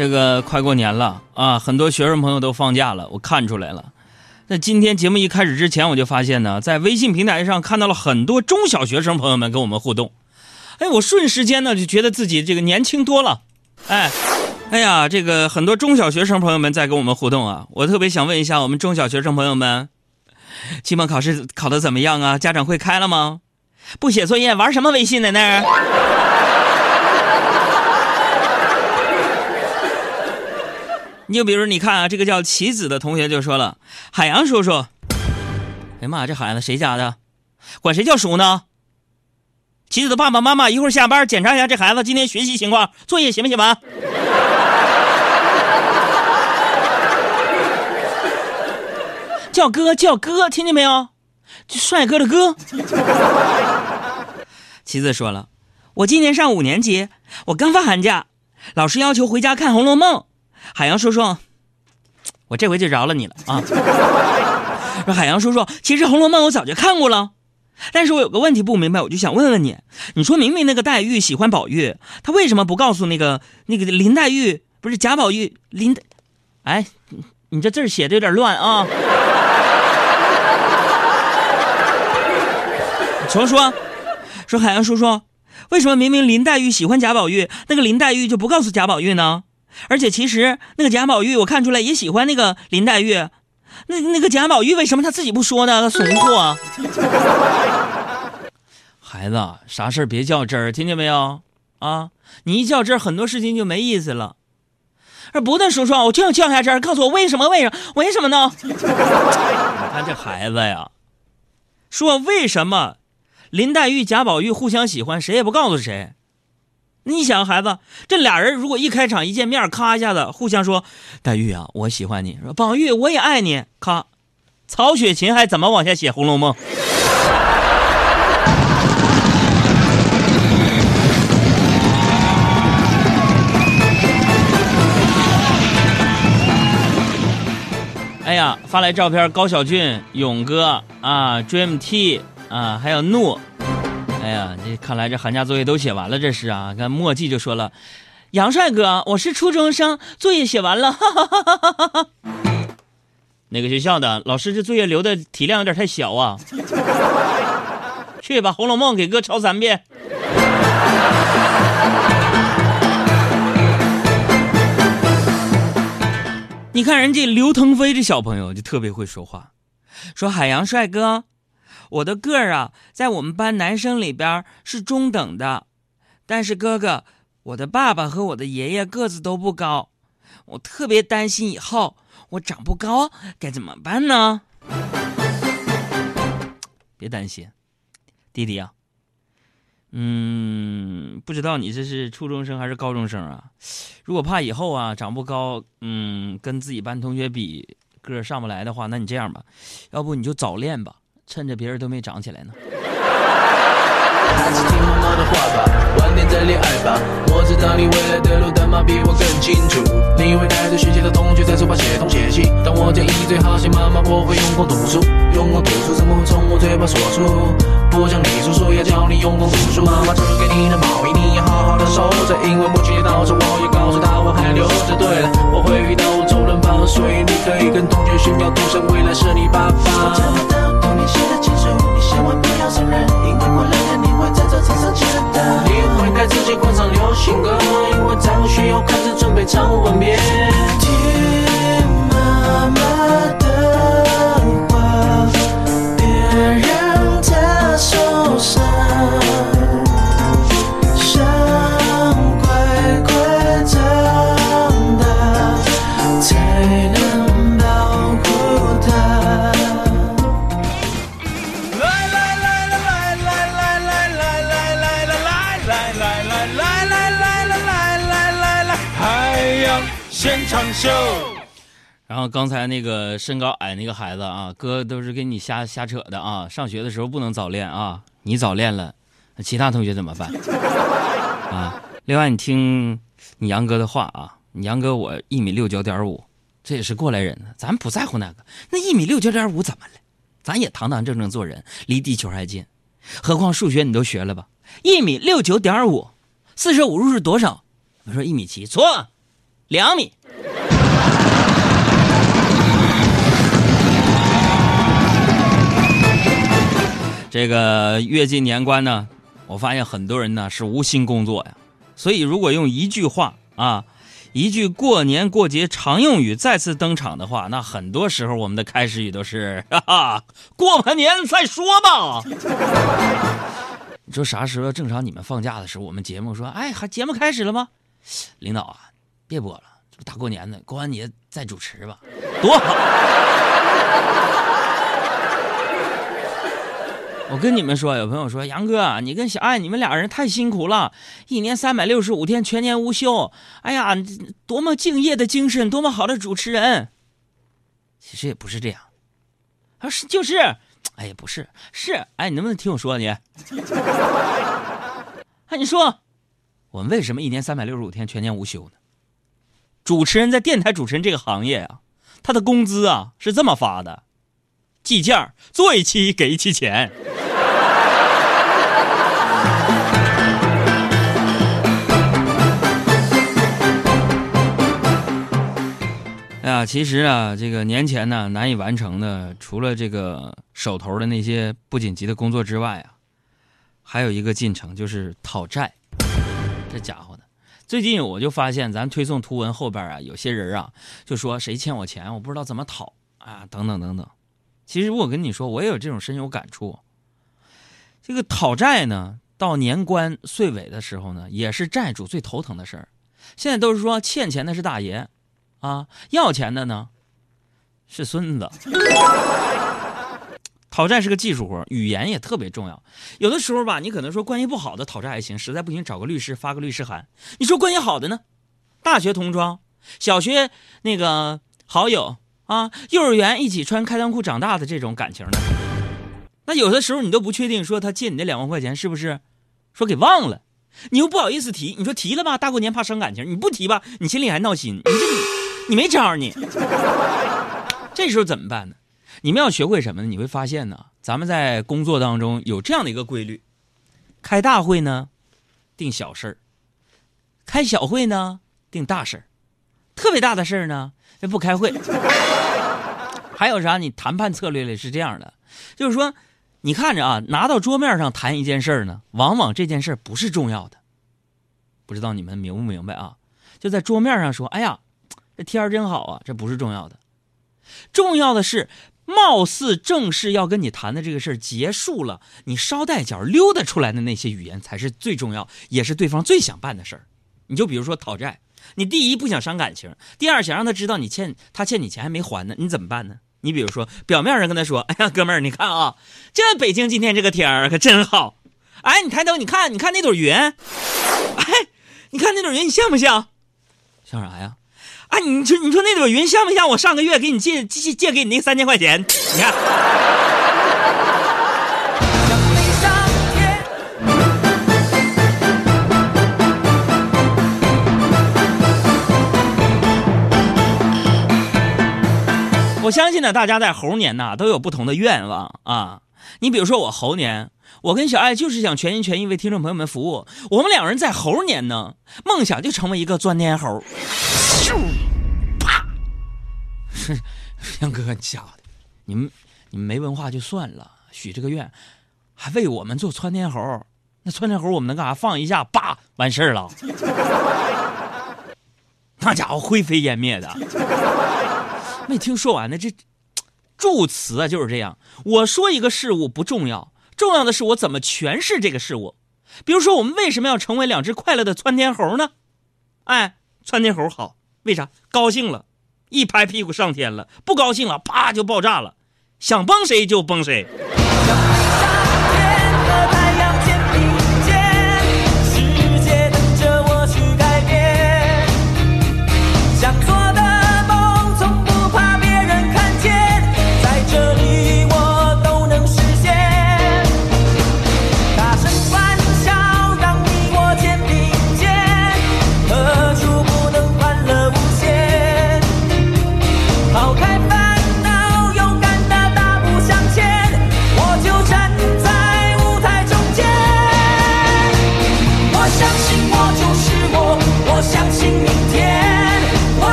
这个快过年了啊，很多学生朋友都放假了，我看出来了。那今天节目一开始之前，我就发现呢，在微信平台上看到了很多中小学生朋友们跟我们互动。哎，我瞬时间呢就觉得自己这个年轻多了。哎，哎呀，这个很多中小学生朋友们在跟我们互动啊，我特别想问一下我们中小学生朋友们，期末考试考得怎么样啊？家长会开了吗？不写作业玩什么微信在？那儿？你就比如你看啊，这个叫棋子的同学就说了：“海洋叔叔，哎呀妈，这孩子谁家的？管谁叫叔呢？”棋子的爸爸妈妈一会儿下班检查一下这孩子今天学习情况，作业写没写完？叫哥叫哥，听见没有？帅哥的哥。棋子说了：“我今年上五年级，我刚放寒假，老师要求回家看《红楼梦》。”海洋叔叔，我这回就饶了你了啊！说海洋叔叔，其实《红楼梦》我早就看过了，但是我有个问题不明白，我就想问问你。你说明明那个黛玉喜欢宝玉，他为什么不告诉那个那个林黛玉？不是贾宝玉林？哎，你这字写的有点乱啊！重说，说海洋叔叔，为什么明明林黛玉喜欢贾宝玉，那个林黛玉就不告诉贾宝玉呢？而且其实那个贾宝玉，我看出来也喜欢那个林黛玉。那那个贾宝玉为什么他自己不说呢？他怂货。孩子，啥事别较真儿，听见没有？啊，你一较真儿，很多事情就没意思了。而不的叔叔，我就要较下真儿，告诉我为什么？为什么？为什么呢？你看这孩子呀，说为什么林黛玉、贾宝玉互相喜欢，谁也不告诉谁。你想，孩子，这俩人如果一开场一见面，咔一下子互相说：“黛玉啊，我喜欢你。”说：“宝玉，我也爱你。”咔，曹雪芹还怎么往下写《红楼梦》？哎呀，发来照片，高小俊、勇哥啊，Dream T 啊，还有怒。哎呀，这看来这寒假作业都写完了，这是啊。看墨迹就说了：“杨帅哥，我是初中生，作业写完了。”哈哈哈哈哈哈。哪个学校的老师？这作业留的体量有点太小啊。去把《红楼梦》给哥抄三遍。你看人家刘腾飞这小朋友就特别会说话，说海洋帅哥。我的个儿啊，在我们班男生里边是中等的，但是哥哥，我的爸爸和我的爷爷个子都不高，我特别担心以后我长不高该怎么办呢？别担心，弟弟啊，嗯，不知道你这是初中生还是高中生啊？如果怕以后啊长不高，嗯，跟自己班同学比个儿上不来的话，那你这样吧，要不你就早恋吧。趁着别人都没长起来呢。听妈妈的话吧，晚点再恋爱吧。我知道你未来的路，但妈比我更清楚。你会带着学习的同学在书包写东写西，但我建议最好写妈妈，我会用功读书，用功读书怎么会从我嘴巴说出？不像你叔叔要教你用功读书。妈妈织给你的毛衣，你要好好的收着，因为母亲节到时我也告诉她我还留着。对了，我会遇到周润发，所以你可以跟同学炫耀，赌神未来是你爸爸。情歌因为张学友开始准备唱吻别后刚才那个身高矮那个孩子啊，哥都是跟你瞎瞎扯的啊。上学的时候不能早恋啊，你早恋了，其他同学怎么办 啊？另外，你听你杨哥的话啊，你杨哥我一米六九点五，这也是过来人呢，咱不在乎那个，那一米六九点五怎么了？咱也堂堂正正做人，离地球还近。何况数学你都学了吧？一米六九点五，四舍五入是多少？我说一米七，错。两米。这个越近年关呢，我发现很多人呢是无心工作呀。所以，如果用一句话啊，一句过年过节常用语再次登场的话，那很多时候我们的开始语都是“ 哈哈，过完年再说吧”。你说啥时候正常？你们放假的时候，我们节目说：“哎，还节目开始了吗？”领导啊，别播了，这不大过年的，过完年再主持吧，多好。我跟你们说，有朋友说杨哥，你跟小爱，你们俩人太辛苦了，一年三百六十五天，全年无休。哎呀，多么敬业的精神，多么好的主持人。其实也不是这样，啊是就是，哎呀不是是，哎你能不能听我说你？哎你说，我们为什么一年三百六十五天全年无休呢？主持人在电台主持人这个行业啊，他的工资啊是这么发的，计件做一期给一期钱。哎 呀，其实啊，这个年前呢难以完成的，除了这个手头的那些不紧急的工作之外啊，还有一个进程就是讨债。这家伙的，最近我就发现咱推送图文后边啊，有些人啊就说谁欠我钱，我不知道怎么讨啊，等等等等。其实我跟你说，我也有这种深有感触。这个讨债呢，到年关岁尾的时候呢，也是债主最头疼的事儿。现在都是说欠钱的是大爷。啊，要钱的呢，是孙子。讨债是个技术活，语言也特别重要。有的时候吧，你可能说关系不好的讨债还行，实在不行找个律师发个律师函。你说关系好的呢，大学同窗，小学那个好友啊，幼儿园一起穿开裆裤长大的这种感情的，那有的时候你都不确定说他借你那两万块钱是不是说给忘了，你又不好意思提。你说提了吧，大过年怕伤感情；你不提吧，你心里还闹心。你这你。你没招你，这时候怎么办呢？你们要学会什么呢？你会发现呢，咱们在工作当中有这样的一个规律：开大会呢，定小事儿；开小会呢，定大事儿；特别大的事儿呢，这不开会。还有啥？你谈判策略里是这样的，就是说，你看着啊，拿到桌面上谈一件事儿呢，往往这件事儿不是重要的。不知道你们明不明白啊？就在桌面上说，哎呀。这天儿真好啊！这不是重要的，重要的是，貌似正式要跟你谈的这个事儿结束了，你捎带脚溜达出来的那些语言才是最重要，也是对方最想办的事儿。你就比如说讨债，你第一不想伤感情，第二想让他知道你欠他欠你钱还没还呢，你怎么办呢？你比如说，表面上跟他说：“哎呀，哥们儿，你看啊，这北京今天这个天儿可真好。”哎，你抬头你看，你看那朵云，哎，你看那朵云，你像不像？像啥呀？啊，你说你说那朵云像不像我上个月给你借借借给你那三千块钱？你看。我相信呢，大家在猴年呢都有不同的愿望啊。你比如说我猴年，我跟小爱就是想全心全意为听众朋友们服务。我们两人在猴年呢，梦想就成为一个钻天猴。咻，啪！是杨哥，家的，你们你们没文化就算了，许这个愿，还为我们做窜天猴。那窜天猴我们能干啥？放一下，叭，完事儿了。那家伙灰飞烟灭的。没听说完呢，这祝词啊就是这样。我说一个事物不重要，重要的是我怎么诠释这个事物。比如说，我们为什么要成为两只快乐的窜天猴呢？哎，窜天猴好。为啥高兴了，一拍屁股上天了；不高兴了，啪就爆炸了，想崩谁就崩谁。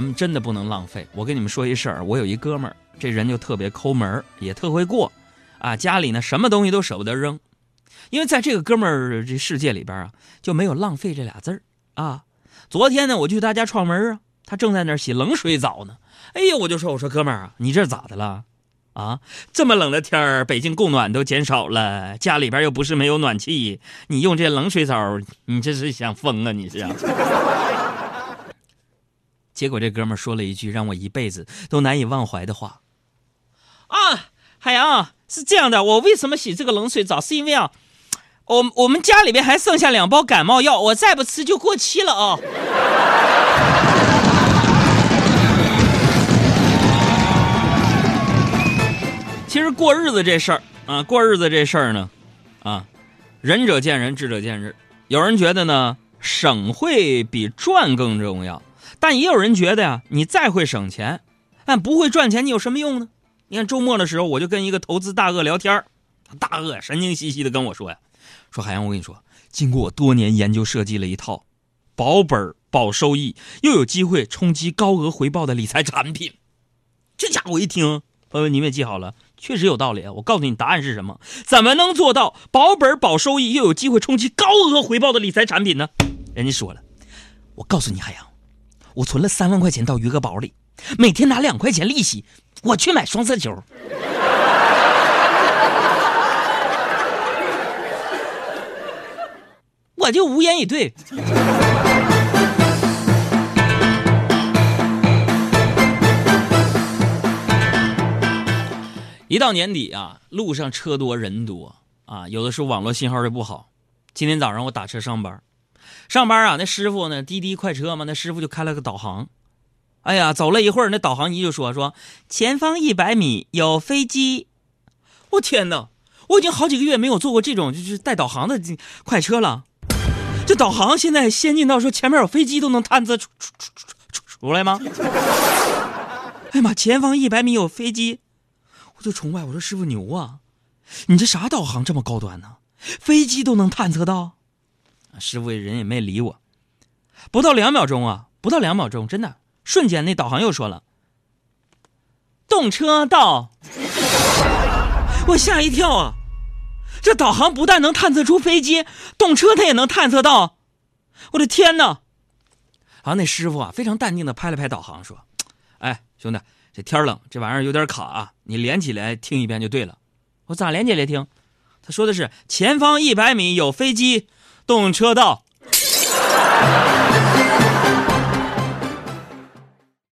咱们真的不能浪费。我跟你们说一事儿，我有一哥们儿，这人就特别抠门儿，也特会过，啊，家里呢什么东西都舍不得扔，因为在这个哥们儿这世界里边啊，就没有浪费这俩字儿啊。昨天呢，我去他家串门啊，他正在那儿洗冷水澡呢。哎呀，我就说，我说哥们儿啊，你这咋的了？啊，这么冷的天儿，北京供暖都减少了，家里边又不是没有暖气，你用这冷水澡，你这是想疯啊？你是？结果这哥们说了一句让我一辈子都难以忘怀的话：“啊，海洋是这样的，我为什么洗这个冷水澡？是因为啊，我我们家里边还剩下两包感冒药，我再不吃就过期了啊。”其实过日子这事儿啊，过日子这事儿呢，啊，仁者见仁，智者见智。有人觉得呢，省会比赚更重要，但也有人觉得呀，你再会省钱，但不会赚钱，你有什么用呢？你看周末的时候，我就跟一个投资大鳄聊天大鳄神经兮兮的跟我说呀，说海洋，我跟你说，经过我多年研究设计了一套保本保收益又有机会冲击高额回报的理财产品。这家伙一听，朋友你们也记好了。确实有道理啊！我告诉你，答案是什么？怎么能做到保本保收益又有机会冲击高额回报的理财产品呢？人家说了，我告诉你，海洋，我存了三万块钱到余额宝里，每天拿两块钱利息，我去买双色球。我就无言以对。一到年底啊，路上车多人多啊，有的时候网络信号就不好。今天早上我打车上班，上班啊，那师傅呢，滴滴快车嘛，那师傅就开了个导航。哎呀，走了一会儿，那导航仪就说说前方一百米有飞机。我天哪，我已经好几个月没有坐过这种就是带导航的快车了。这导航现在先进到说前面有飞机都能探测出出出出出出来吗？哎呀妈，前方一百米有飞机。我就崇拜我说师傅牛啊，你这啥导航这么高端呢？飞机都能探测到。师傅人也没理我，不到两秒钟啊，不到两秒钟，真的瞬间那导航又说了，动车道。我吓一跳啊！这导航不但能探测出飞机，动车它也能探测到。我的天哪！然后那师傅啊，非常淡定的拍了拍导航说：“哎，兄弟。”这天冷，这玩意儿有点卡啊！你连起来听一遍就对了。我咋连起来听？他说的是前方一百米有飞机，动车道。